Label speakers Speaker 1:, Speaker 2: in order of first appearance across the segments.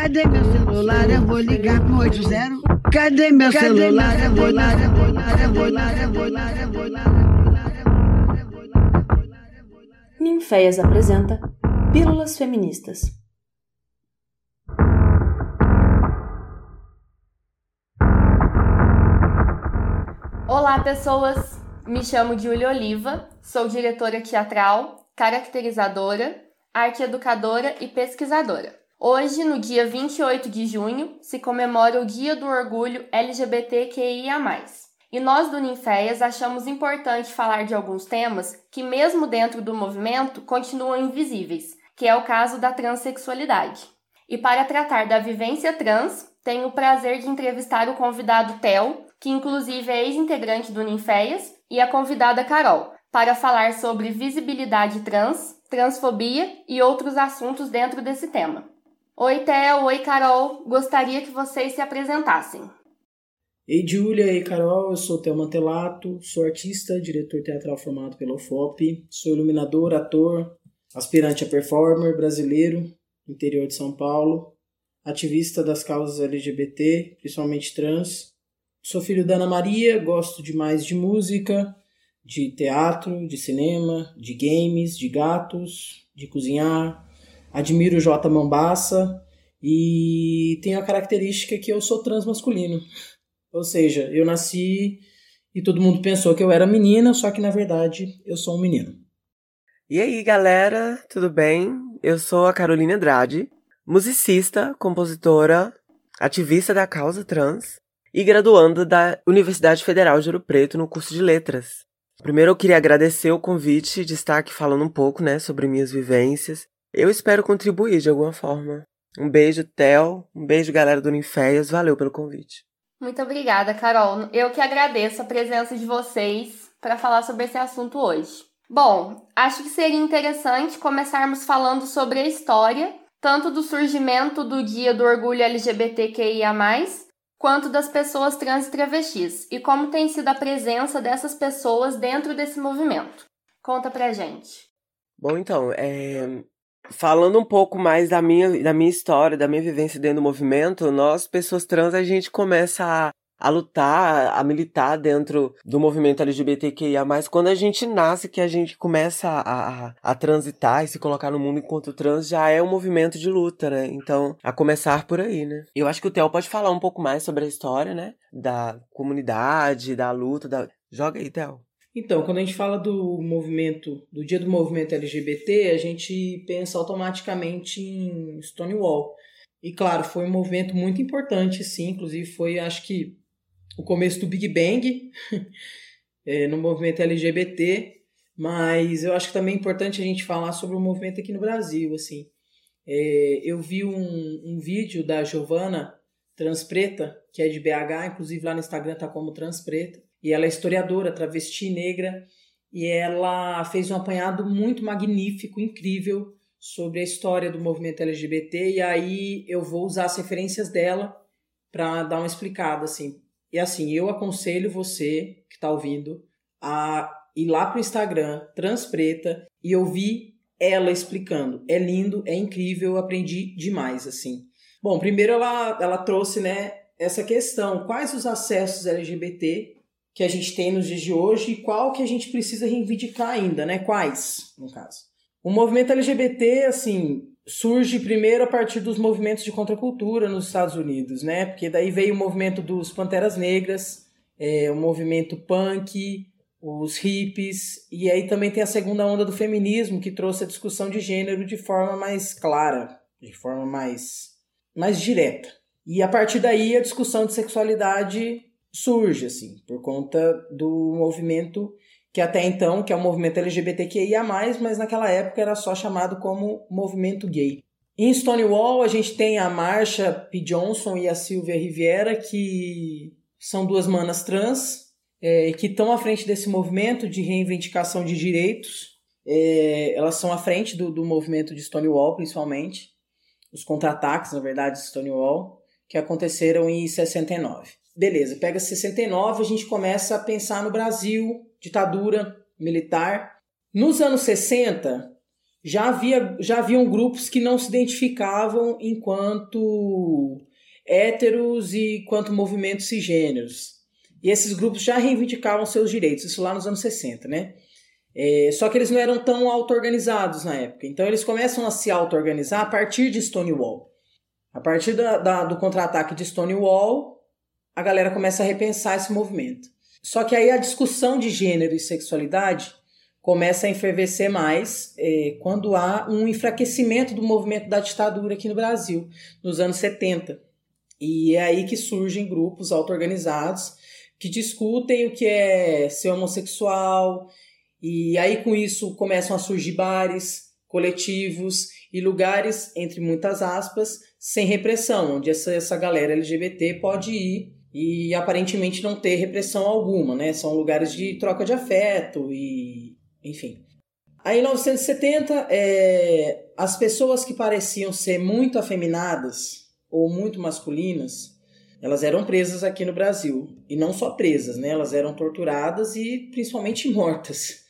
Speaker 1: Cadê meu celular? Eu vou ligar pro 80. Cadê meu celular? Eu vou ligar, eu vou ligar, eu vou ligar, eu vou ligar, eu vou ligar.
Speaker 2: Ninféias apresenta Pílulas Feministas. Olá, pessoas! Me chamo Júlia Oliva, sou diretora teatral, caracterizadora, arteeducadora e pesquisadora. Hoje, no dia 28 de junho, se comemora o Dia do Orgulho LGBTQIA. E nós do Ninféias achamos importante falar de alguns temas que, mesmo dentro do movimento, continuam invisíveis, que é o caso da transexualidade. E para tratar da vivência trans, tenho o prazer de entrevistar o convidado Theo, que inclusive é ex-integrante do Ninféias, e a convidada Carol, para falar sobre visibilidade trans, transfobia e outros assuntos dentro desse tema. Oi, Theo, oi, Carol, gostaria que vocês se apresentassem.
Speaker 3: Ei, Júlia, ei, Carol, eu sou Theo Mantelato, sou artista, diretor teatral formado pela UFOP, sou iluminador, ator, aspirante a performer brasileiro, interior de São Paulo, ativista das causas LGBT, principalmente trans. Sou filho da Ana Maria, gosto demais de música, de teatro, de cinema, de games, de gatos, de cozinhar. Admiro o J. Mambaça e tenho a característica que eu sou transmasculino. Ou seja, eu nasci e todo mundo pensou que eu era menina, só que na verdade eu sou um menino.
Speaker 4: E aí, galera, tudo bem? Eu sou a Carolina Andrade, musicista, compositora, ativista da causa trans e graduanda da Universidade Federal de Ouro Preto no curso de Letras. Primeiro eu queria agradecer o convite de estar aqui falando um pouco, né, sobre minhas vivências. Eu espero contribuir de alguma forma. Um beijo, Theo. Um beijo, galera do Ninféias. Valeu pelo convite.
Speaker 2: Muito obrigada, Carol. Eu que agradeço a presença de vocês para falar sobre esse assunto hoje. Bom, acho que seria interessante começarmos falando sobre a história, tanto do surgimento do Dia do Orgulho LGBTQIA, quanto das pessoas trans e travestis, e como tem sido a presença dessas pessoas dentro desse movimento. Conta pra gente.
Speaker 4: Bom, então, é... falando um pouco mais da minha, da minha história, da minha vivência dentro do movimento, nós, pessoas trans, a gente começa a a lutar, a militar dentro do movimento LGBTQIA, quando a gente nasce, que a gente começa a, a, a, transitar e se colocar no mundo enquanto trans, já é um movimento de luta, né? Então, a começar por aí, né? Eu acho que o Theo pode falar um pouco mais sobre a história, né? Da comunidade, da luta, da... Joga aí, Theo.
Speaker 3: Então, quando a gente fala do movimento, do dia do movimento LGBT, a gente pensa automaticamente em Stonewall. E claro, foi um movimento muito importante, sim. Inclusive, foi, acho que, o começo do Big Bang é, no movimento LGBT, mas eu acho que também é importante a gente falar sobre o movimento aqui no Brasil, assim. É, eu vi um, um vídeo da Giovana Transpreta, que é de BH, inclusive lá no Instagram tá como Transpreta, e ela é historiadora, travesti negra, e ela fez um apanhado muito magnífico, incrível, sobre a história do movimento LGBT, e aí eu vou usar as referências dela para dar uma explicada, assim, e assim, eu aconselho você que está ouvindo a ir lá pro Instagram, Transpreta, e ouvir ela explicando. É lindo, é incrível, eu aprendi demais, assim. Bom, primeiro ela, ela trouxe, né, essa questão, quais os acessos LGBT que a gente tem nos dias de hoje e qual que a gente precisa reivindicar ainda, né? Quais, no caso. O movimento LGBT, assim, surge primeiro a partir dos movimentos de contracultura nos Estados Unidos, né? Porque daí veio o movimento dos Panteras Negras, é, o movimento punk, os hippies, e aí também tem a segunda onda do feminismo, que trouxe a discussão de gênero de forma mais clara, de forma mais, mais direta. E a partir daí a discussão de sexualidade surge, assim, por conta do movimento que até então, que é o movimento LGBTQIA+, mas naquela época era só chamado como movimento gay. Em Stonewall, a gente tem a Marsha P. Johnson e a Sylvia Riviera, que são duas manas trans, é, que estão à frente desse movimento de reivindicação de direitos. É, elas são à frente do, do movimento de Stonewall, principalmente. Os contra-ataques, na verdade, de Stonewall, que aconteceram em 69. Beleza, pega 69, a gente começa a pensar no Brasil, ditadura militar. Nos anos 60, já havia já haviam grupos que não se identificavam enquanto héteros e quanto movimentos cisgêneros. E esses grupos já reivindicavam seus direitos, isso lá nos anos 60, né? É, só que eles não eram tão auto-organizados na época. Então eles começam a se auto-organizar a partir de Stonewall. A partir da, da, do contra-ataque de Stonewall, a galera começa a repensar esse movimento. Só que aí a discussão de gênero e sexualidade começa a enfervecer mais é, quando há um enfraquecimento do movimento da ditadura aqui no Brasil, nos anos 70. E é aí que surgem grupos auto-organizados que discutem o que é ser homossexual, e aí com isso começam a surgir bares, coletivos e lugares, entre muitas aspas, sem repressão, onde essa, essa galera LGBT pode ir e aparentemente não ter repressão alguma, né? São lugares de troca de afeto e enfim. Aí em 1970, é, as pessoas que pareciam ser muito afeminadas ou muito masculinas elas eram presas aqui no Brasil. E não só presas, né? Elas eram torturadas e principalmente mortas.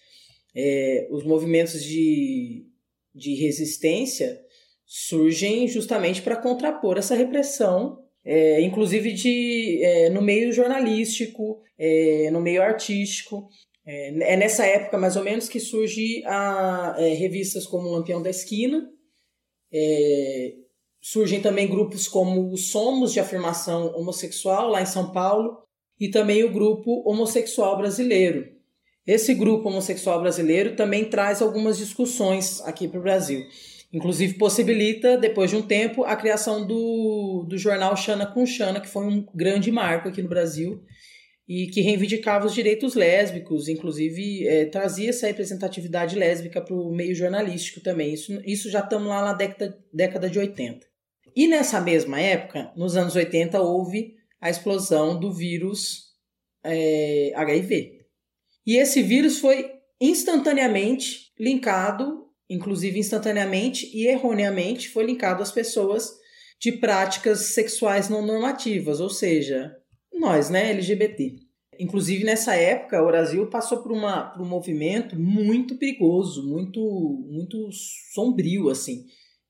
Speaker 3: É, os movimentos de, de resistência surgem justamente para contrapor essa repressão, é, inclusive de, é, no meio jornalístico, é, no meio artístico. É, é, nessa época, mais ou menos, que surgem é, revistas como Lampião da Esquina, é, Surgem também grupos como o Somos de Afirmação Homossexual, lá em São Paulo, e também o grupo Homossexual Brasileiro. Esse grupo homossexual brasileiro também traz algumas discussões aqui para o Brasil. Inclusive possibilita, depois de um tempo, a criação do, do jornal Xana com Xana, que foi um grande marco aqui no Brasil e que reivindicava os direitos lésbicos, inclusive é, trazia essa representatividade lésbica para o meio jornalístico também. Isso, isso já estamos lá na década, década de 80. E nessa mesma época, nos anos 80, houve a explosão do vírus é, HIV. E esse vírus foi instantaneamente linkado, inclusive instantaneamente e erroneamente, foi linkado às pessoas de práticas sexuais não normativas, ou seja, nós, né, LGBT. Inclusive, nessa época, o Brasil passou por, uma, por um movimento muito perigoso, muito, muito sombrio, assim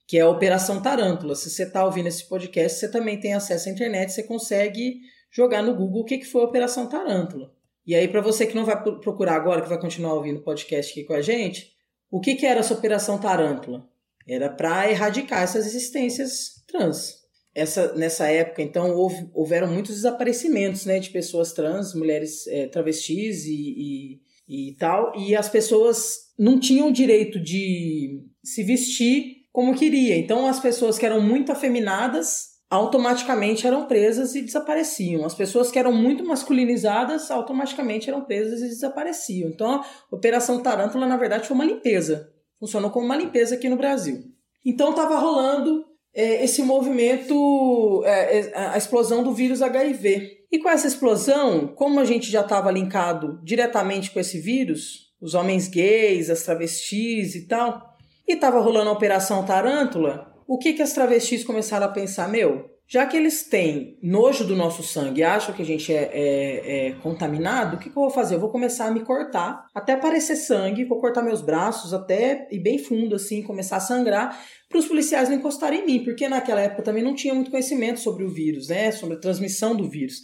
Speaker 3: que é a Operação Tarântula. Se você está ouvindo esse podcast, você também tem acesso à internet, você consegue jogar no Google o que, que foi a Operação Tarântula. E aí, para você que não vai procurar agora, que vai continuar ouvindo o podcast aqui com a gente, o que, que era essa Operação Tarântula? Era para erradicar essas existências trans. Essa, nessa época, então, houve, houveram muitos desaparecimentos né, de pessoas trans, mulheres é, travestis e, e, e tal, e as pessoas não tinham o direito de se vestir como queria. Então, as pessoas que eram muito afeminadas automaticamente eram presas e desapareciam. As pessoas que eram muito masculinizadas automaticamente eram presas e desapareciam. Então, a Operação Tarântula, na verdade, foi uma limpeza. Funcionou como uma limpeza aqui no Brasil. Então, estava rolando é, esse movimento, é, é a explosão do vírus HIV. E com essa explosão, como a gente já estava linkado diretamente com esse vírus, os homens gays, as travestis e tal, e estava rolando a Operação Tarântula, o que, que as travestis começaram a pensar? Meu, já que eles têm nojo do nosso sangue e acham que a gente é, é, é contaminado, o que, que, eu vou fazer? Eu vou começar a me cortar até aparecer sangue, vou cortar meus braços até e bem fundo assim, começar a sangrar, para os policiais não encostarem em mim, porque naquela época também não tinha muito conhecimento sobre o vírus, né? Sobre a transmissão do vírus.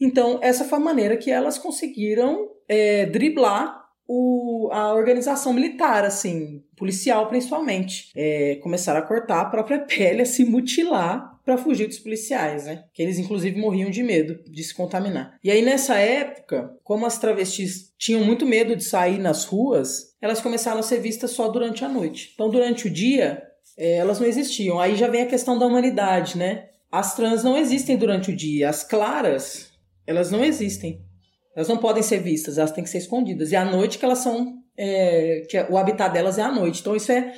Speaker 3: Então, essa foi a maneira que elas conseguiram é, driblar o, a organização militar, assim, policial principalmente. É, começaram a cortar a própria pele, a se mutilar para fugir dos policiais, né? Que eles inclusive morriam de medo de se contaminar. E aí nessa época, como as travestis tinham muito medo de sair nas ruas, elas começaram a ser vistas só durante a noite. Então durante o dia, é, elas não existiam. Aí já vem a questão da humanidade, né? As trans não existem durante o dia, as claras, elas não existem. Elas não podem ser vistas, elas têm que ser escondidas. E à noite que elas são. É, que o habitat delas é à noite. Então isso é.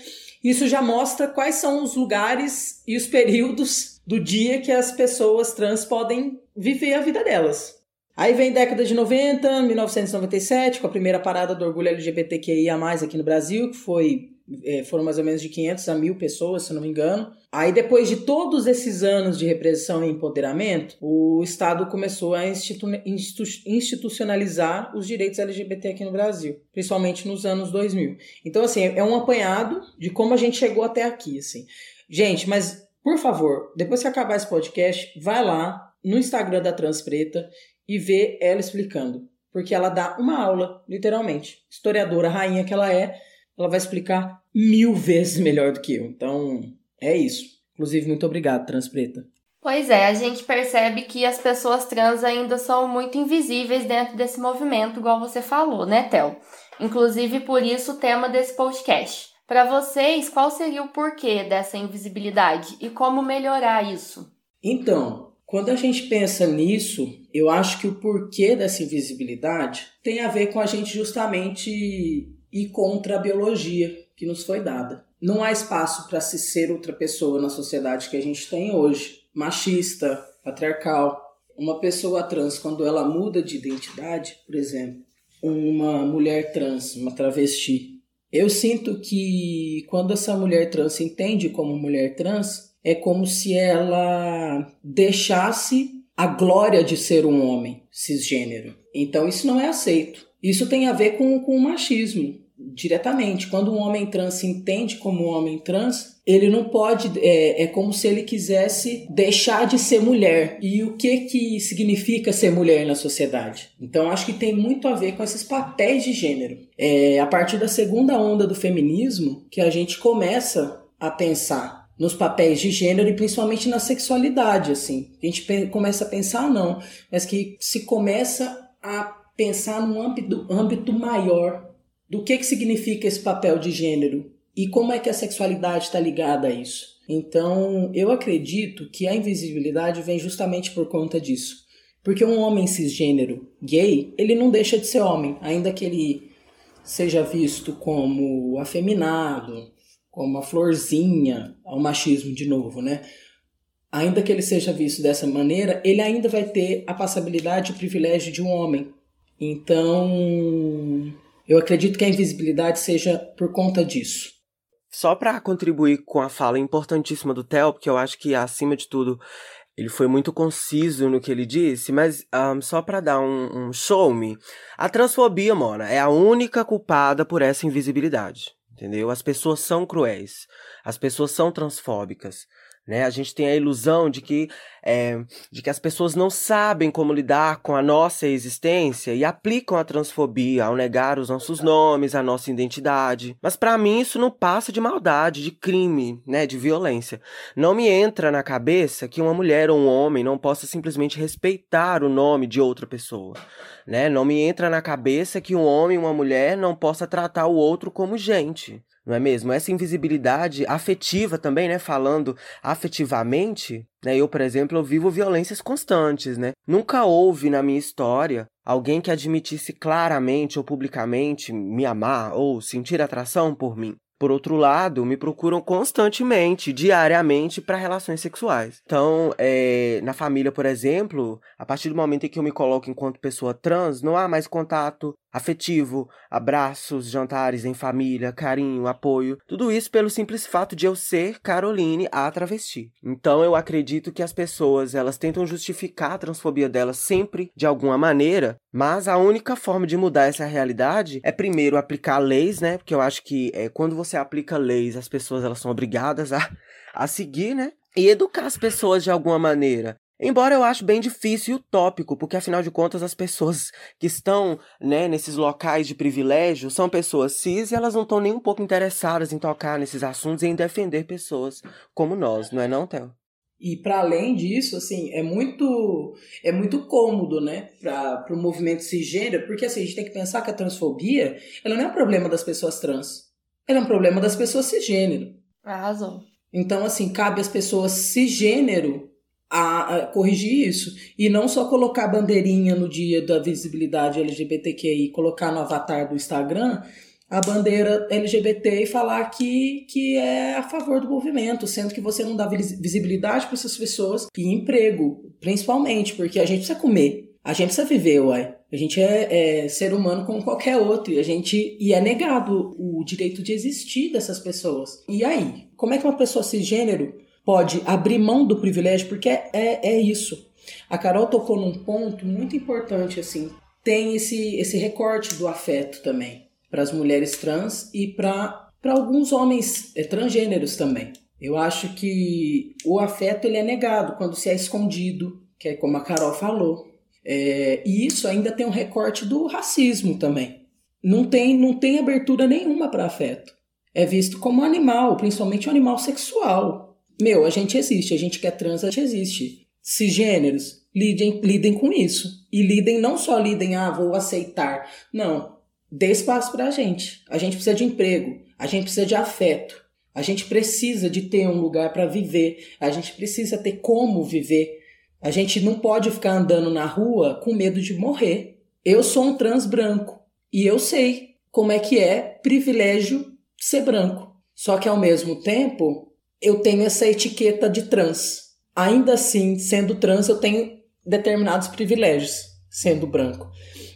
Speaker 3: Isso já mostra quais são os lugares e os períodos do dia que as pessoas trans podem viver a vida delas. Aí vem década de 90, 1997, com a primeira parada do orgulho LGBTQIA+, aqui no Brasil, que foi é, foram mais ou menos de 500 a 1000 pessoas, se não me engano. Aí, depois de todos esses anos de repressão e empoderamento, o Estado começou a institu institu institucionalizar os direitos LGBT aqui no Brasil, principalmente nos anos 2000. Então, assim, é um apanhado de como a gente chegou até aqui, assim. Gente, mas, por favor, depois que acabar esse podcast, vai lá no Instagram da Transpreta e vê ela explicando. Porque ela dá uma aula, literalmente. Historiadora, rainha que ela é, ela vai explicar mil vezes melhor do que eu. Então, é isso. Inclusive, muito obrigado, Transpreta.
Speaker 2: Pois é, a gente percebe que as pessoas trans ainda são muito invisíveis dentro desse movimento, igual você falou, né, Tel? Inclusive, por isso o tema desse podcast. Para vocês, qual seria o porquê dessa invisibilidade e como melhorar isso?
Speaker 3: Então, quando a gente pensa nisso, eu acho que o porquê dessa invisibilidade tem a ver com a gente justamente e contra a biologia que nos foi dada. Não há espaço para se ser outra pessoa na sociedade que a gente tem hoje, machista, patriarcal. Uma pessoa trans, quando ela muda de identidade, por exemplo, uma mulher trans, uma travesti, eu sinto que quando essa mulher trans se entende como mulher trans, é como se ela deixasse a glória de ser um homem cisgênero. Então isso não é aceito. Isso tem a ver com, com o machismo diretamente. Quando um homem trans se entende como um homem trans, ele não pode. É, é como se ele quisesse deixar de ser mulher. E o que que significa ser mulher na sociedade? Então acho que tem muito a ver com esses papéis de gênero. É a partir da segunda onda do feminismo que a gente começa a pensar nos papéis de gênero e principalmente na sexualidade, assim. A gente começa a pensar não, mas que se começa a pensar num âmbito, âmbito maior do que, que significa esse papel de gênero e como é que a sexualidade está ligada a isso. Então, eu acredito que a invisibilidade vem justamente por conta disso. Porque um homem cisgênero gay, ele não deixa de ser homem, ainda que ele seja visto como afeminado, como a florzinha ao machismo de novo, né? Ainda que ele seja visto dessa maneira, ele ainda vai ter a passabilidade e o privilégio de um homem. Então, eu acredito que a invisibilidade seja por conta disso.
Speaker 4: Só para contribuir com a fala importantíssima do Theo, porque eu acho que, acima de tudo, ele foi muito conciso no que ele disse, mas um, só para dar um, um show-me, a transfobia, Mona, é a única culpada por essa invisibilidade, entendeu? As pessoas são cruéis, as pessoas são transfóbicas, né? A gente tem a ilusão de que, é, de que as pessoas não sabem como lidar com a nossa existência e aplicam a transfobia ao negar os nossos nomes, a nossa identidade. Mas para mim isso não passa de maldade, de crime, né, de violência. Não me entra na cabeça que uma mulher ou um homem não possa simplesmente respeitar o nome de outra pessoa. Né? Não me entra na cabeça que um homem e uma mulher não possa tratar o outro como gente não é mesmo? Essa invisibilidade afetiva também, né? Falando afetivamente, né? Eu, por exemplo, eu vivo violências constantes, né? Nunca houve na minha história alguém que admitisse claramente ou publicamente me amar ou sentir atração por mim. Por outro lado, me procuram constantemente, diariamente, para relações sexuais. Então, é, na família, por exemplo, a partir do momento em que eu me coloco enquanto pessoa trans, não há mais contato afetivo, abraços, jantares em família, carinho, apoio. Tudo isso pelo simples fato de eu ser Caroline, a travesti. Então, eu acredito que as pessoas elas tentam justificar a transfobia delas sempre de alguma maneira, mas a única forma de mudar essa realidade é primeiro aplicar leis, né? Porque eu acho que é, quando você aplica leis, as pessoas elas são obrigadas a, a seguir, né? E educar as pessoas de alguma maneira. Embora eu acho bem difícil e utópico, porque afinal de contas as pessoas que estão né, nesses locais de privilégio são pessoas cis e elas não estão nem um pouco interessadas em tocar nesses assuntos e em defender pessoas como nós, não é não, Theo?
Speaker 3: E para além disso, assim, é muito é muito cômodo, né, para o movimento cisgênero, porque assim, a gente tem que pensar que a transfobia, ela não é um problema das pessoas trans. Ela é um problema das pessoas cisgênero.
Speaker 2: Arrasou.
Speaker 3: Então, assim, cabe às pessoas cisgênero a, a, corrigir isso. E não só colocar bandeirinha no dia da visibilidade LGBTQI, colocar no avatar do Instagram, a bandeira LGBT e falar que, que é a favor do movimento, sendo que você não dá visibilidade para essas pessoas e emprego, principalmente, porque a gente precisa comer, a gente precisa viver, uai. A gente é, é, ser humano como qualquer outro e a gente e é negado o direito de existir dessas pessoas. E aí, como é que uma pessoa cisgênero pode abrir mão do privilégio? Porque é, é, é isso. A Carol tocou num ponto muito importante assim. Tem esse esse recorte do afeto também para as mulheres trans e para alguns homens é, transgêneros também. Eu acho que o afeto ele é negado quando se é escondido, que é como a Carol falou. É, e isso ainda tem um recorte do racismo também. Não tem, não tem abertura nenhuma para afeto. É visto como animal, principalmente um animal sexual. Meu, a gente existe, a gente que é trans, a gente existe. Cisgêneros, lidem, lidem com isso. E lidem, não só lidem, ah, vou aceitar. Não, dê espaço para a gente. A gente precisa de emprego, a gente precisa de afeto. A gente precisa de ter um lugar para viver, a gente precisa ter como viver. A gente não pode ficar andando na rua com medo de morrer. Eu sou um trans branco e eu sei como é que é privilégio ser branco. Só que ao mesmo tempo, eu tenho essa etiqueta de trans. Ainda assim, sendo trans, eu tenho determinados privilégios sendo branco.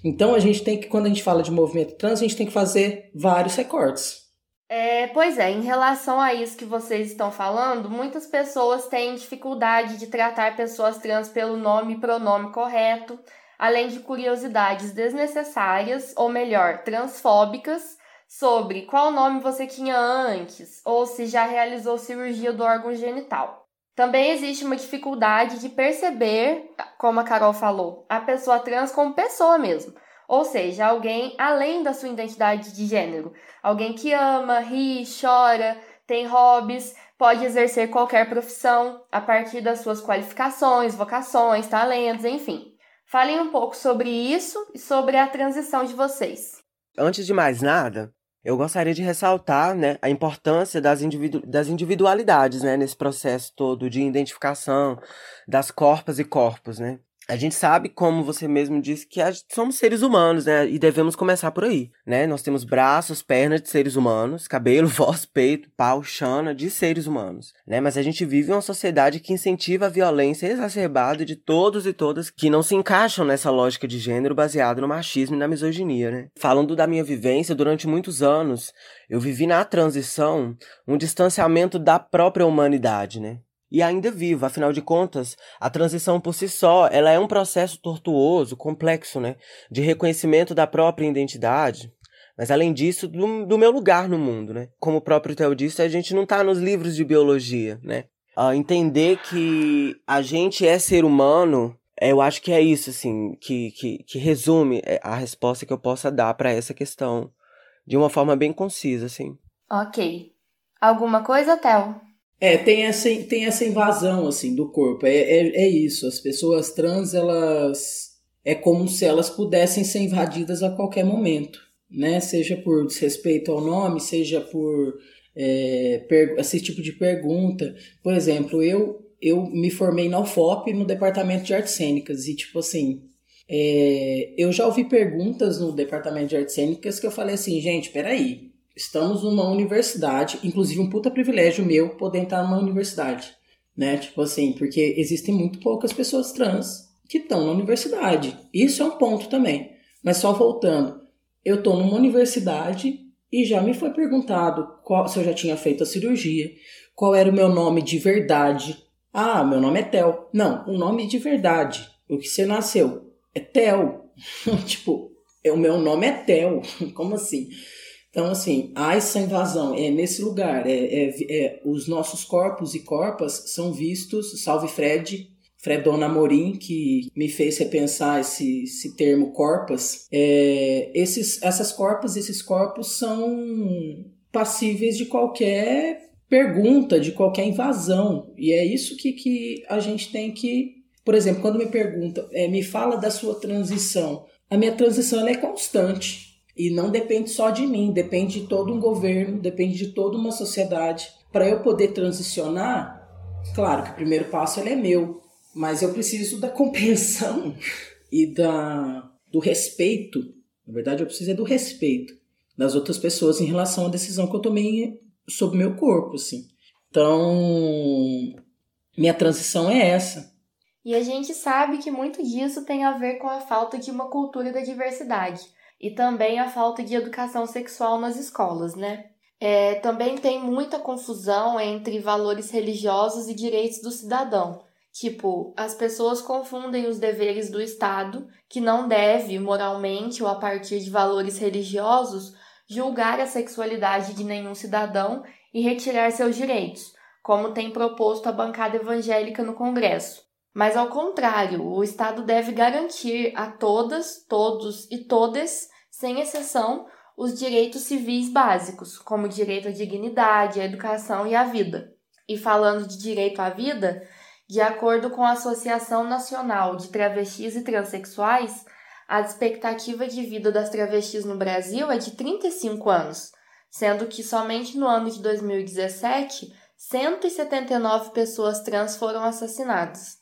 Speaker 3: Então a gente tem que, quando a gente fala de movimento trans, a gente tem que fazer vários recortes.
Speaker 2: É, pois é, em relação a isso que vocês estão falando, muitas pessoas têm dificuldade de tratar pessoas trans pelo nome e pronome correto, além de curiosidades desnecessárias, ou melhor, transfóbicas, sobre qual nome você tinha antes, ou se já realizou cirurgia do órgão genital. Também existe uma dificuldade de perceber, como a Carol falou, a pessoa trans como pessoa mesmo. Ou seja, alguém além da sua identidade de gênero. Alguém que ama, ri, chora, tem hobbies, pode exercer qualquer profissão a partir das suas qualificações, vocações, talentos, enfim. Falem um pouco sobre isso e sobre a transição de vocês.
Speaker 4: Antes de mais nada, eu gostaria de ressaltar né, a importância das, individu das individualidades né, nesse processo todo de identificação das corpas e corpos. Né? A gente sabe, como você mesmo disse, que somos seres humanos, né? E devemos começar por aí, né? Nós temos braços, pernas de seres humanos, cabelo, voz, peito, pau, chana de seres humanos, né? Mas a gente vive uma sociedade que incentiva a violência exacerbada de todos e todas que não se encaixam nessa lógica de gênero baseada no machismo e na misoginia, né? Falando da minha vivência, durante muitos anos, eu vivi na transição um distanciamento da própria humanidade, né? E ainda vivo. Afinal de contas, a transição por si só, ela é um processo tortuoso, complexo, né, de reconhecimento da própria identidade. Mas além disso, do, do meu lugar no mundo, né? Como o próprio Theo disse, a gente não está nos livros de biologia, né? Uh, entender que a gente é ser humano, eu acho que é isso, assim, que, que, que resume é, a resposta que eu possa dar para essa questão de uma forma bem concisa, assim.
Speaker 2: Ok. Alguma coisa, Theo?
Speaker 3: É, tem essa, tem essa invasão, assim, do corpo. É, é, é isso. As pessoas trans, elas. É como se elas pudessem ser invadidas a qualquer momento, né? Seja por desrespeito ao nome, seja por é, esse tipo de pergunta. Por exemplo, eu, eu me formei na UFOP no departamento de artes cênicas e, tipo assim, é, eu já ouvi perguntas no departamento de artes cênicas que eu falei assim, gente, peraí, estamos numa universidade, inclusive um puta privilégio meu poder entrar numa universidade, né? Tipo assim, porque existem muito poucas pessoas trans que estão na universidade. Isso é um ponto também. Mas só voltando, eu tô numa universidade e já me foi perguntado qual, se eu já tinha feito a cirurgia, qual era o meu nome de verdade. Ah, meu nome é Tel. Não, o nome de verdade. O que você nasceu é Tel. tipo, é, o meu nome é Tel. Como assim? Então, assim, há essa invasão, é nesse lugar, é, é, é, os nossos corpos e corpas são vistos, salve Fred, Fredona Amorim, que me fez repensar esse, esse termo corpas, é, esses, essas corpas, esses corpos são passíveis de qualquer pergunta, de qualquer invasão, e é isso que, que a gente tem que, por exemplo, quando me pergunta, é, me fala da sua transição, a minha transição é constante, e não depende só de mim, depende de todo um governo, depende de toda uma sociedade. Para eu poder transicionar, claro que o primeiro passo ele é meu, mas eu preciso da compreensão e da, do respeito. Na verdade, eu preciso é do respeito das outras pessoas em relação à decisão que eu tomei sobre meu corpo, assim. Então, minha transição é essa.
Speaker 2: E a gente sabe que muito disso tem a ver com a falta de uma cultura da diversidade e também a falta de educação sexual nas escolas, né? É, também tem muita confusão entre valores religiosos e direitos do cidadão. Tipo, as pessoas confundem os deveres do Estado, que não deve, moralmente ou a partir de valores religiosos, julgar a sexualidade de nenhum cidadão e retirar seus direitos, como tem proposto a bancada evangélica no Congresso. Mas, ao contrário, o Estado deve garantir a todas, todos e todas, sem exceção, os direitos civis básicos, como o direito à dignidade, à educação e à vida. E falando de direito à vida, de acordo com a Associação Nacional de Travestis e Transsexuais, a expectativa de vida das travestis no Brasil é de 35 anos, sendo que somente no ano de 2017, 179 pessoas trans foram assassinadas.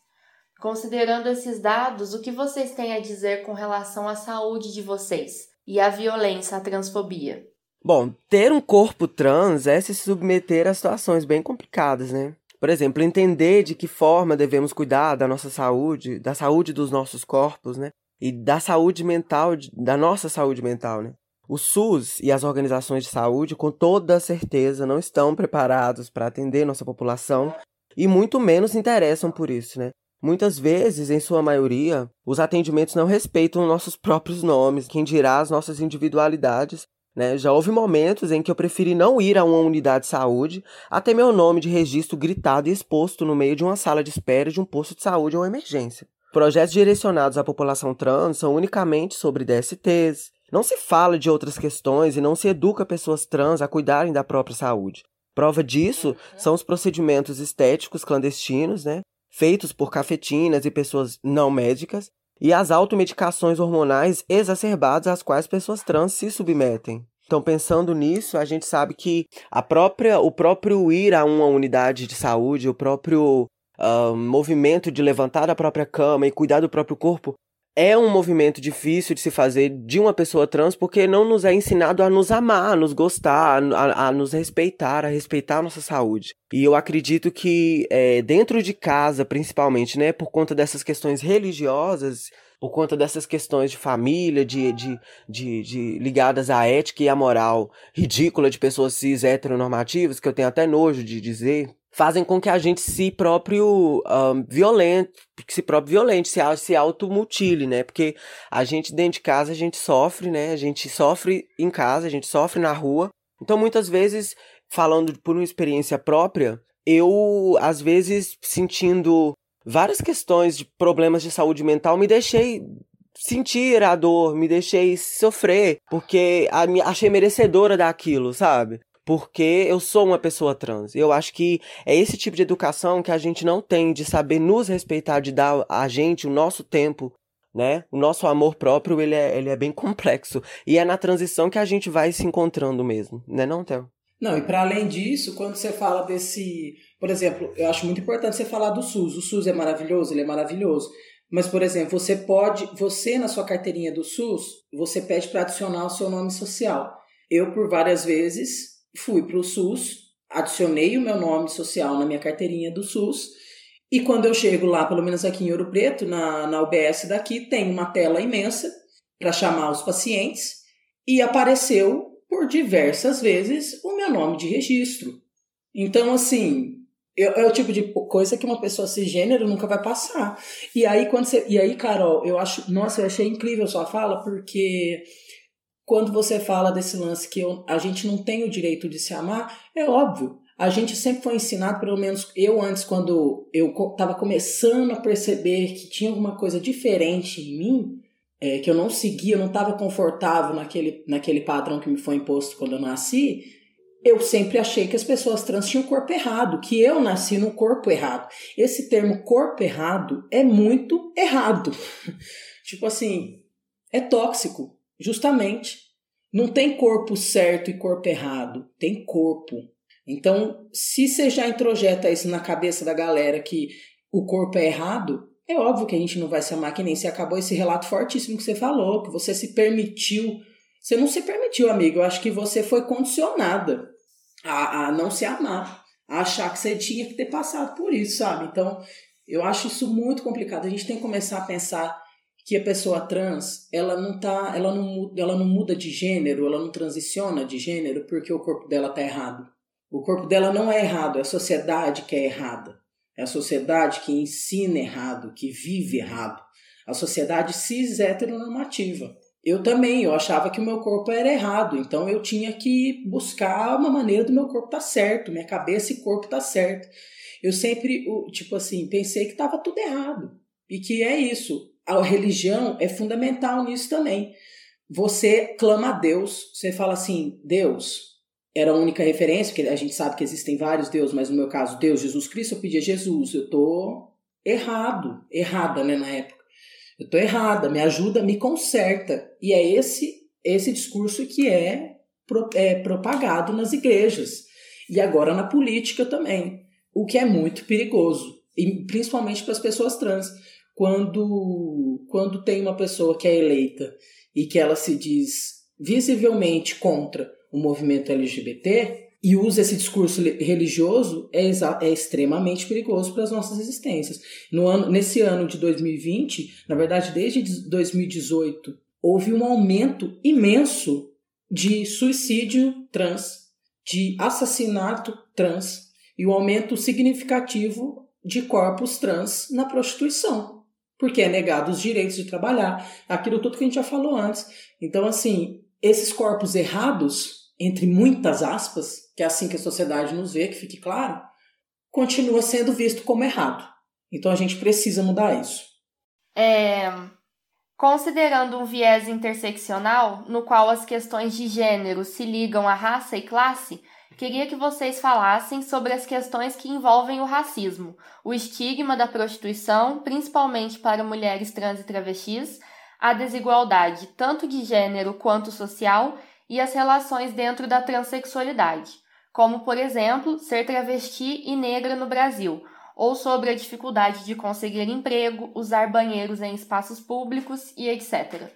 Speaker 2: Considerando esses dados, o que vocês têm a dizer com relação à saúde de vocês e à violência, à transfobia?
Speaker 4: Bom, ter um corpo trans é se submeter a situações bem complicadas, né? Por exemplo, entender de que forma devemos cuidar da nossa saúde, da saúde dos nossos corpos, né? E da saúde mental, da nossa saúde mental, né? O SUS e as organizações de saúde, com toda certeza, não estão preparados para atender nossa população e muito menos interessam por isso, né? Muitas vezes, em sua maioria, os atendimentos não respeitam nossos próprios nomes, quem dirá as nossas individualidades né? Já houve momentos em que eu preferi não ir a uma unidade de saúde até meu nome de registro gritado e exposto no meio de uma sala de espera de um posto de saúde ou emergência. Projetos direcionados à população trans são unicamente sobre DSTs. Não se fala de outras questões e não se educa pessoas trans a cuidarem da própria saúde. Prova disso são os procedimentos estéticos clandestinos, né? Feitos por cafetinas e pessoas não médicas, e as automedicações hormonais exacerbadas às quais pessoas trans se submetem. Então, pensando nisso, a gente sabe que a própria, o próprio ir a uma unidade de saúde, o próprio uh, movimento de levantar a própria cama e cuidar do próprio corpo é um movimento difícil de se fazer de uma pessoa trans porque não nos é ensinado a nos amar, a nos gostar, a, a nos respeitar, a respeitar a nossa saúde. E eu acredito que é, dentro de casa, principalmente, né, por conta dessas questões religiosas, por conta dessas questões de família, de, de, de, de, ligadas à ética e à moral ridícula de pessoas cis heteronormativas, que eu tenho até nojo de dizer, fazem com que a gente se próprio um, violente, se próprio violente, se, se automutile, né? Porque a gente dentro de casa a gente sofre, né? A gente sofre em casa, a gente sofre na rua. Então muitas vezes, falando por uma experiência própria, eu às vezes sentindo várias questões de problemas de saúde mental, me deixei sentir a dor, me deixei sofrer, porque achei merecedora daquilo, sabe? porque eu sou uma pessoa trans. Eu acho que é esse tipo de educação que a gente não tem de saber nos respeitar, de dar a gente o nosso tempo, né? O nosso amor próprio, ele é, ele é bem complexo. E é na transição que a gente vai se encontrando mesmo, né não, Theo?
Speaker 3: Não, e para além disso, quando você fala desse... Por exemplo, eu acho muito importante você falar do SUS. O SUS é maravilhoso? Ele é maravilhoso. Mas, por exemplo, você pode... Você, na sua carteirinha do SUS, você pede para adicionar o seu nome social. Eu, por várias vezes, fui para o SUS, adicionei o meu nome social na minha carteirinha do SUS. E quando eu chego lá, pelo menos aqui em Ouro Preto, na, na UBS daqui, tem uma tela imensa para chamar os pacientes e apareceu por diversas vezes o meu nome de registro. Então, assim, é o tipo de coisa que uma pessoa cisgênero nunca vai passar. E aí, quando você. E aí, Carol, eu acho. Nossa, eu achei incrível sua fala, porque quando você fala desse lance que eu, a gente não tem o direito de se amar, é óbvio. A gente sempre foi ensinado, pelo menos eu antes, quando eu estava começando a perceber que tinha alguma coisa diferente em mim, é, que eu não seguia, eu não estava confortável naquele, naquele padrão que me foi imposto quando eu nasci, eu sempre achei que as pessoas trans tinham corpo errado, que eu nasci no corpo errado. Esse termo corpo errado é muito errado. tipo assim, é tóxico. Justamente. Não tem corpo certo e corpo errado. Tem corpo. Então, se você já introjeta isso na cabeça da galera que o corpo é errado, é óbvio que a gente não vai se amar, que nem você acabou esse relato fortíssimo que você falou, que você se permitiu. Você não se permitiu, amigo. Eu acho que você foi condicionada a, a não se amar, a achar que você tinha que ter passado por isso, sabe? Então, Eu acho isso muito complicado. A gente tem que começar a pensar que a pessoa trans, ela não tá, ela não, ela não muda de gênero, ela não transiciona de gênero porque o corpo dela tá errado. O corpo dela não é errado, é a sociedade que é errada. É a sociedade que ensina errado, que vive errado. A sociedade cis heteronormativa. Eu também, eu achava que o meu corpo era errado, então eu tinha que buscar uma maneira do meu corpo estar tá certo, minha cabeça e corpo tá certo. Eu sempre, tipo assim, pensei que estava tudo errado. E que é isso. A religião é fundamental nisso também. Você clama a Deus, você fala assim: Deus, era a única referência, porque a gente sabe que existem vários deuses, mas no meu caso, Deus, Jesus Cristo, eu pedi a Jesus. Eu tô errado, errada, né, na época. Eu tô errada, me ajuda, me conserta. E é esse esse discurso que é, é propagado nas igrejas e agora na política também, o que é muito perigoso, e principalmente para as pessoas trans. Quando, quando tem uma pessoa que é eleita e que ela se diz visivelmente contra o movimento LGBT e usa esse discurso religioso, é, é extremamente perigoso para as nossas existências. No ano, nesse ano de 2020, na verdade, desde 2018, houve um aumento imenso de suicídio trans, de assassinato trans e um aumento significativo de corpos trans na prostituição, porque é negado os direitos de trabalhar, aquilo tudo que a gente já falou antes. Então, assim, esses corpos errados entre muitas aspas, que é assim que a sociedade nos vê, que fique claro, continua sendo visto como errado. Então a gente precisa mudar isso.
Speaker 2: É, considerando um viés interseccional, no qual as questões de gênero se ligam à raça e classe, queria que vocês falassem sobre as questões que envolvem o racismo, o estigma da prostituição, principalmente para mulheres trans e travestis, a desigualdade tanto de gênero quanto social e as relações dentro da transexualidade, como, por exemplo, ser travesti e negra no Brasil, ou sobre a dificuldade de conseguir emprego, usar banheiros em espaços públicos e etc.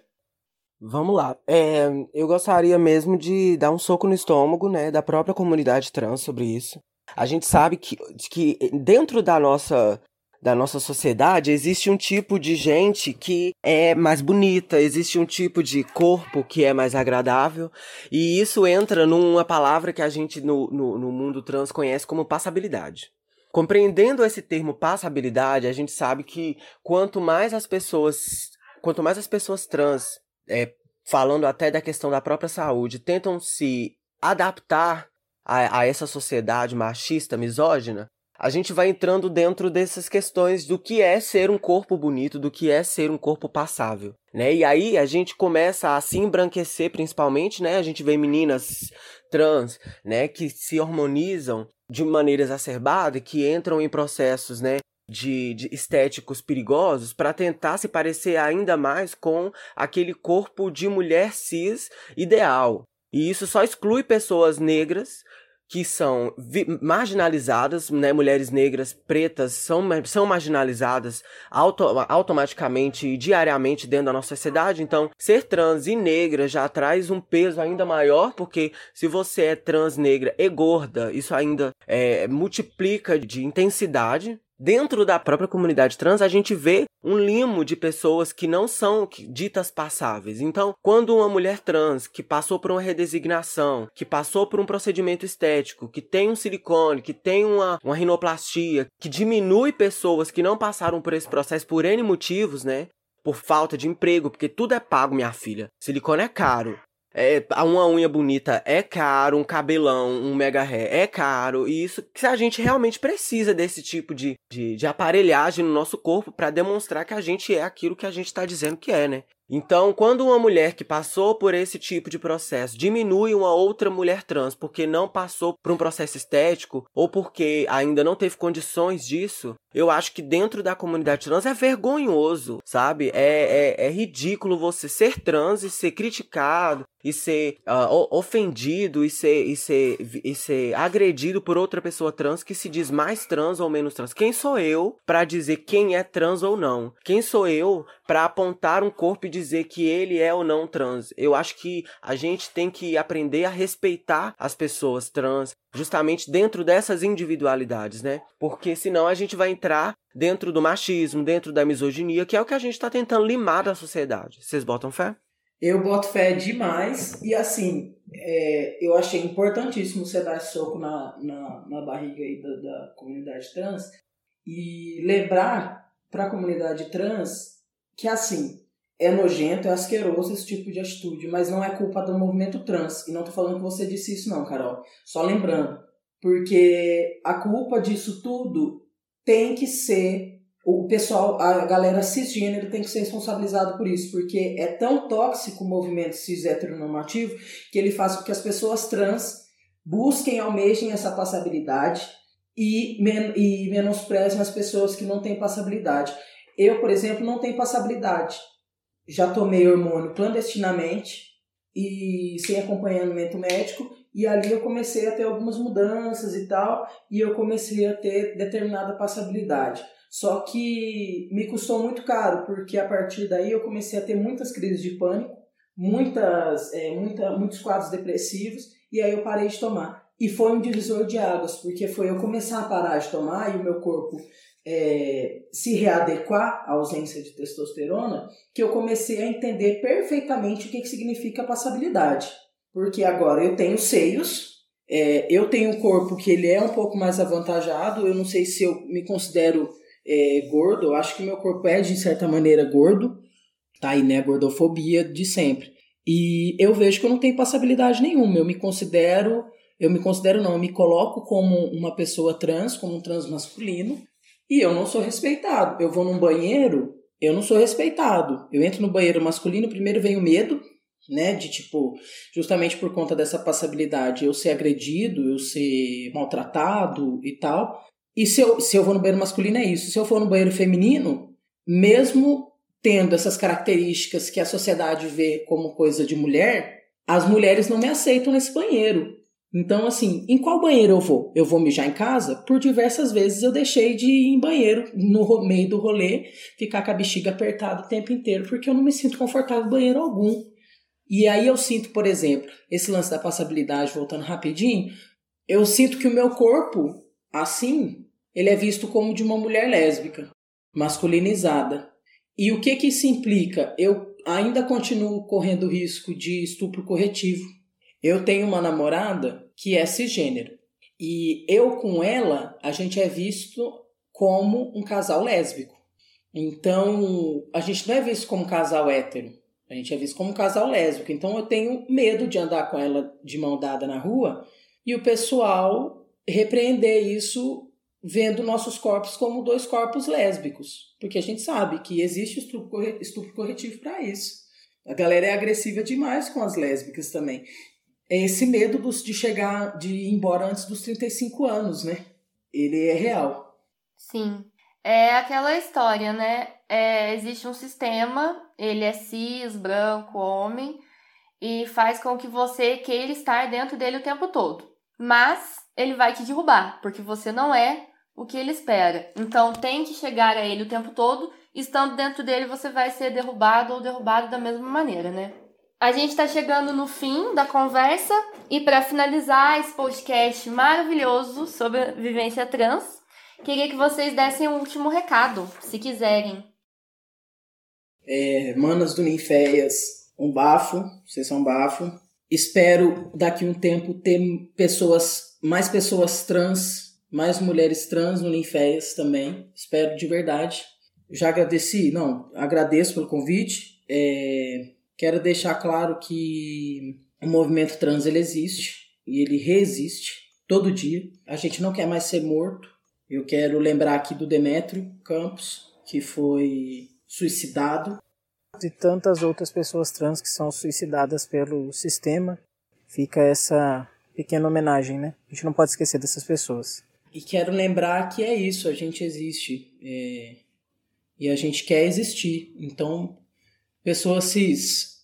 Speaker 4: Vamos lá. É, eu gostaria mesmo de dar um soco no estômago né, da própria comunidade trans sobre isso. A gente sabe que, que dentro da nossa da nossa sociedade, existe um tipo de gente que é mais bonita, existe um tipo de corpo que é mais agradável, e isso entra numa palavra que a gente no, no, no mundo trans conhece como passabilidade. Compreendendo esse termo passabilidade, a gente sabe que quanto mais as pessoas, quanto mais as pessoas trans, é, falando até da questão da própria saúde, tentam se adaptar a, a essa sociedade machista, misógina, a gente vai entrando dentro dessas questões do que é ser um corpo bonito, do que é ser um corpo passável, né? E aí a gente começa a se embranquecer principalmente, né? A gente vê meninas trans, né, que se hormonizam de maneira exacerbada, que entram em processos, né, de, de, estéticos perigosos para tentar se parecer ainda mais com aquele corpo de mulher cis ideal. E isso só exclui pessoas negras que são marginalizadas, né, mulheres negras, pretas, são, são marginalizadas auto automaticamente e diariamente dentro da nossa sociedade. Então, ser trans e negra já traz um peso ainda maior, porque se você é trans, negra e gorda, isso ainda é, multiplica de intensidade Dentro da própria comunidade trans, a gente vê um limo de pessoas que não são ditas passáveis. Então, quando uma mulher trans que passou por uma redesignação, que passou por um procedimento estético, que tem um silicone, que tem uma, uma rinoplastia, que diminui pessoas que não passaram por esse processo por N motivos, né? Por falta de emprego, porque tudo é pago, minha filha. Silicone é caro. É, uma unha bonita é caro, um cabelão, um mega hair é caro, e isso que a gente realmente precisa desse tipo de, de, de aparelhagem no nosso corpo para demonstrar que a gente é aquilo que a gente está dizendo que é, né? Então, quando uma mulher que passou por esse tipo de processo diminui uma outra mulher trans porque não passou por um processo estético ou porque ainda não teve condições disso, eu acho que dentro da comunidade trans é vergonhoso, sabe? É, é, é ridículo você ser trans e ser criticado e ser uh, ofendido e ser, e, ser, e ser agredido por outra pessoa trans que se diz mais trans ou menos trans. Quem sou eu para dizer quem é trans ou não? Quem sou eu para apontar um corpo e dizer que ele é ou não trans. Eu acho que a gente tem que aprender a respeitar as pessoas trans, justamente dentro dessas individualidades, né? Porque senão a gente vai entrar dentro do machismo, dentro da misoginia, que é o que a gente está tentando limar da sociedade. Vocês botam fé?
Speaker 3: Eu boto fé demais e assim, é, eu achei importantíssimo você dar soco na, na, na barriga aí da, da comunidade trans e lembrar para a comunidade trans que assim, é nojento, é asqueroso esse tipo de atitude, mas não é culpa do movimento trans. E não tô falando que você disse isso não, Carol. Só lembrando, porque a culpa disso tudo tem que ser o pessoal, a galera cisgênero tem que ser responsabilizado por isso, porque é tão tóxico o movimento cis heteronormativo que ele faz com que as pessoas trans busquem, almejem essa passabilidade e, men e menosprezem as pessoas que não têm passabilidade. Eu, por exemplo, não tenho passabilidade. Já tomei hormônio clandestinamente e sem acompanhamento médico, e ali eu comecei a ter algumas mudanças e tal, e eu comecei a ter determinada passabilidade. Só que me custou muito caro, porque a partir daí eu comecei a ter muitas crises de pânico, muitas, é, muita, muitos quadros depressivos, e aí eu parei de tomar. E foi um divisor de águas, porque foi eu começar a parar de tomar e o meu corpo é, se readequar à ausência de testosterona, que eu comecei a entender perfeitamente o que, que significa passabilidade. Porque agora eu tenho seios, é, eu tenho um corpo que ele é um pouco mais avantajado, eu não sei se eu me considero é, gordo, eu acho que meu corpo é de certa maneira gordo, tá aí, né, gordofobia de sempre. E eu vejo que eu não tenho passabilidade nenhuma, eu me considero, eu me considero não, eu me coloco como uma pessoa trans, como um trans masculino, e eu não sou respeitado. Eu vou num banheiro, eu não sou respeitado. Eu entro no banheiro masculino, primeiro vem o medo, né, de tipo, justamente por conta dessa passabilidade, eu ser agredido, eu ser maltratado e tal. E se eu, se eu vou no banheiro masculino, é isso. Se eu for no banheiro feminino, mesmo tendo essas características que a sociedade vê como coisa de mulher, as mulheres não me aceitam nesse banheiro. Então, assim, em qual banheiro eu vou? Eu vou mijar em casa? Por diversas vezes eu deixei de ir em banheiro no meio do rolê, ficar com a bexiga apertada o tempo inteiro, porque eu não me sinto confortável em banheiro algum. E aí eu sinto, por exemplo, esse lance da passabilidade, voltando rapidinho, eu sinto que o meu corpo, assim, ele é visto como de uma mulher lésbica, masculinizada. E o que que isso implica? Eu ainda continuo correndo risco de estupro corretivo. Eu tenho uma namorada que é cisgênero. E eu com ela, a gente é visto como um casal lésbico. Então, a gente não é visto como um casal hétero. A gente é visto como um casal lésbico. Então, eu tenho medo de andar com ela de mão dada na rua e o pessoal repreender isso vendo nossos corpos como dois corpos lésbicos, porque a gente sabe que existe estupro corretivo para isso. A galera é agressiva demais com as lésbicas também. É esse medo dos, de chegar, de ir embora antes dos 35 anos, né? Ele é real.
Speaker 2: Sim. É aquela história, né? É, existe um sistema, ele é cis, branco, homem, e faz com que você queira estar dentro dele o tempo todo. Mas ele vai te derrubar, porque você não é o que ele espera. Então tente chegar a ele o tempo todo, estando dentro dele você vai ser derrubado ou derrubado da mesma maneira, né? A gente está chegando no fim da conversa e para finalizar esse podcast maravilhoso sobre a vivência trans, queria que vocês dessem um último recado, se quiserem.
Speaker 3: É, manas do Ninféias, um bafo, vocês são bafo. Espero daqui um tempo ter pessoas, mais pessoas trans mais mulheres trans no Ninféias também. Espero de verdade. Já agradeci? Não, agradeço pelo convite. É, quero deixar claro que o movimento trans ele existe e ele resiste todo dia. A gente não quer mais ser morto. Eu quero lembrar aqui do Demétrio Campos, que foi suicidado. E tantas outras pessoas trans que são suicidadas pelo sistema. Fica essa pequena homenagem, né? A gente não pode esquecer dessas pessoas. E quero lembrar que é isso, a gente existe. É, e a gente quer existir. Então, pessoas cis,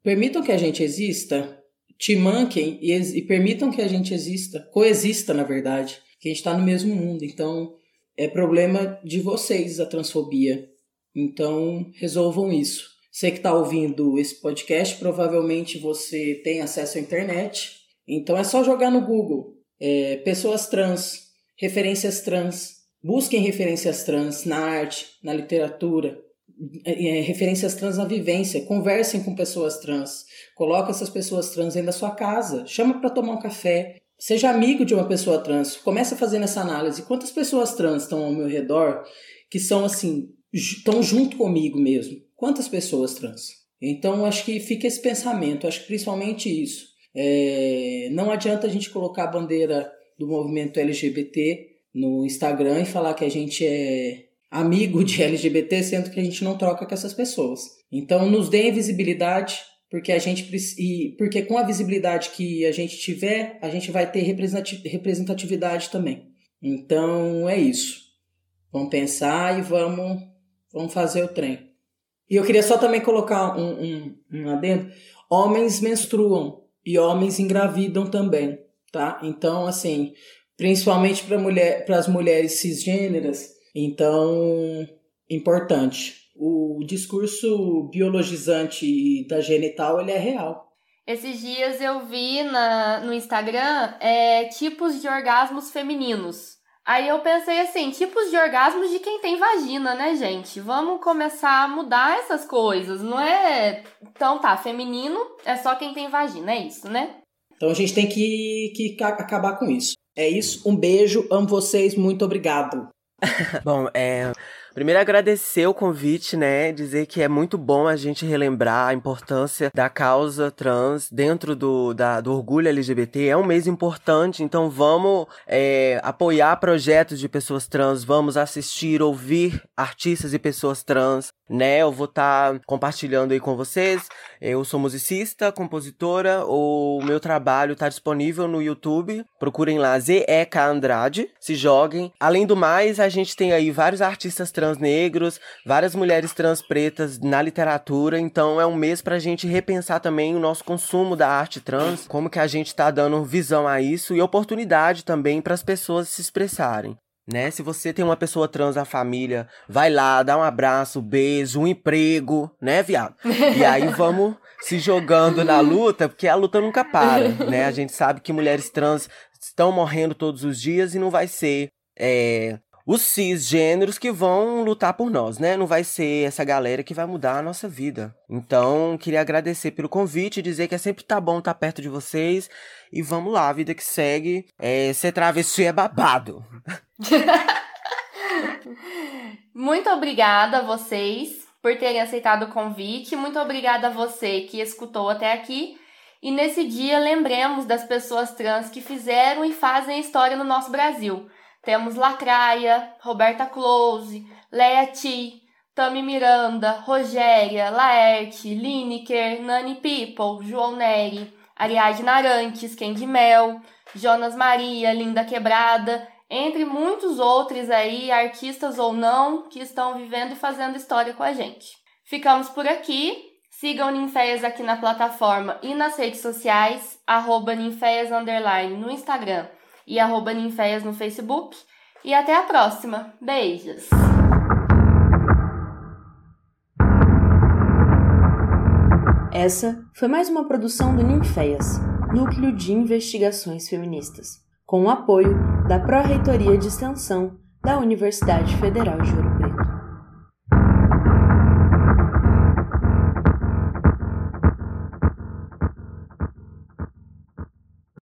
Speaker 3: permitam que a gente exista, te manquem e, e permitam que a gente exista, coexista, na verdade, que a gente está no mesmo mundo. Então, é problema de vocês a transfobia. Então, resolvam isso. Você que está ouvindo esse podcast, provavelmente você tem acesso à internet. Então é só jogar no Google é, pessoas trans, referências trans. Busquem referências trans na arte, na literatura, é, é referências trans na vivência. Conversem com pessoas trans. Coloque essas pessoas trans dentro da sua casa. Chama para tomar um café. Seja amigo de uma pessoa trans. Comece a fazer essa análise. Quantas pessoas trans estão ao meu redor que são assim, estão junto comigo mesmo? Quantas pessoas trans? Então, acho que fica esse pensamento, acho que principalmente isso. É, não adianta a gente colocar a bandeira do movimento LGBT no Instagram e falar que a gente é amigo de LGBT, sendo que a gente não troca com essas pessoas. Então, nos deem visibilidade, porque a gente e porque com a visibilidade que a gente tiver, a gente vai ter representatividade também. Então, é isso. Vamos pensar e vamos, vamos fazer o trem. E eu queria só também colocar um, um, um adendo. Homens menstruam e homens engravidam também, tá? Então, assim, principalmente para mulher, as mulheres cisgêneras, então, importante. O discurso biologizante da genital, ele é real.
Speaker 2: Esses dias eu vi na, no Instagram é, tipos de orgasmos femininos. Aí eu pensei assim, tipos de orgasmos de quem tem vagina, né, gente? Vamos começar a mudar essas coisas, não é? Então tá, feminino é só quem tem vagina, é isso, né?
Speaker 3: Então a gente tem que, que acabar com isso. É isso, um beijo, amo vocês, muito obrigado.
Speaker 4: Bom, é. Primeiro agradecer o convite, né? Dizer que é muito bom a gente relembrar a importância da causa trans dentro do, da, do orgulho LGBT. É um mês importante, então vamos é, apoiar projetos de pessoas trans, vamos assistir, ouvir artistas e pessoas trans, né? Eu vou estar tá compartilhando aí com vocês. Eu sou musicista, compositora, o meu trabalho está disponível no YouTube. Procurem lá ZEK Andrade, se joguem. Além do mais, a gente tem aí vários artistas trans negros, várias mulheres trans pretas na literatura, então é um mês pra gente repensar também o nosso consumo da arte trans, como que a gente tá dando visão a isso e oportunidade também para as pessoas se expressarem né? Se você tem uma pessoa trans na família, vai lá, dá um abraço, um beijo, um emprego, né, viado? E aí vamos se jogando na luta, porque a luta nunca para, né? A gente sabe que mulheres trans estão morrendo todos os dias e não vai ser é, os cisgêneros que vão lutar por nós, né? Não vai ser essa galera que vai mudar a nossa vida. Então, queria agradecer pelo convite, dizer que é sempre tá bom estar tá perto de vocês. E vamos lá, a vida que segue. É, ser travesti é babado.
Speaker 2: Muito obrigada a vocês por terem aceitado o convite. Muito obrigada a você que escutou até aqui. E nesse dia, lembremos das pessoas trans que fizeram e fazem história no nosso Brasil. Temos Lacraia, Roberta Close, Leia T, Tami Miranda, Rogéria, Laerte, Lineker, Nani People, João Neri, Ariadne Arantes, Kendi Mel, Jonas Maria, Linda Quebrada, entre muitos outros aí, artistas ou não, que estão vivendo e fazendo história com a gente. Ficamos por aqui. Sigam Ninféias aqui na plataforma e nas redes sociais, arroba Ninféias no Instagram e arroba ninféias no Facebook. E até a próxima. Beijos!
Speaker 5: Essa foi mais uma produção do Ninféias, Núcleo de Investigações Feministas, com o apoio da Pró-Reitoria de Extensão da Universidade Federal de Uruguai.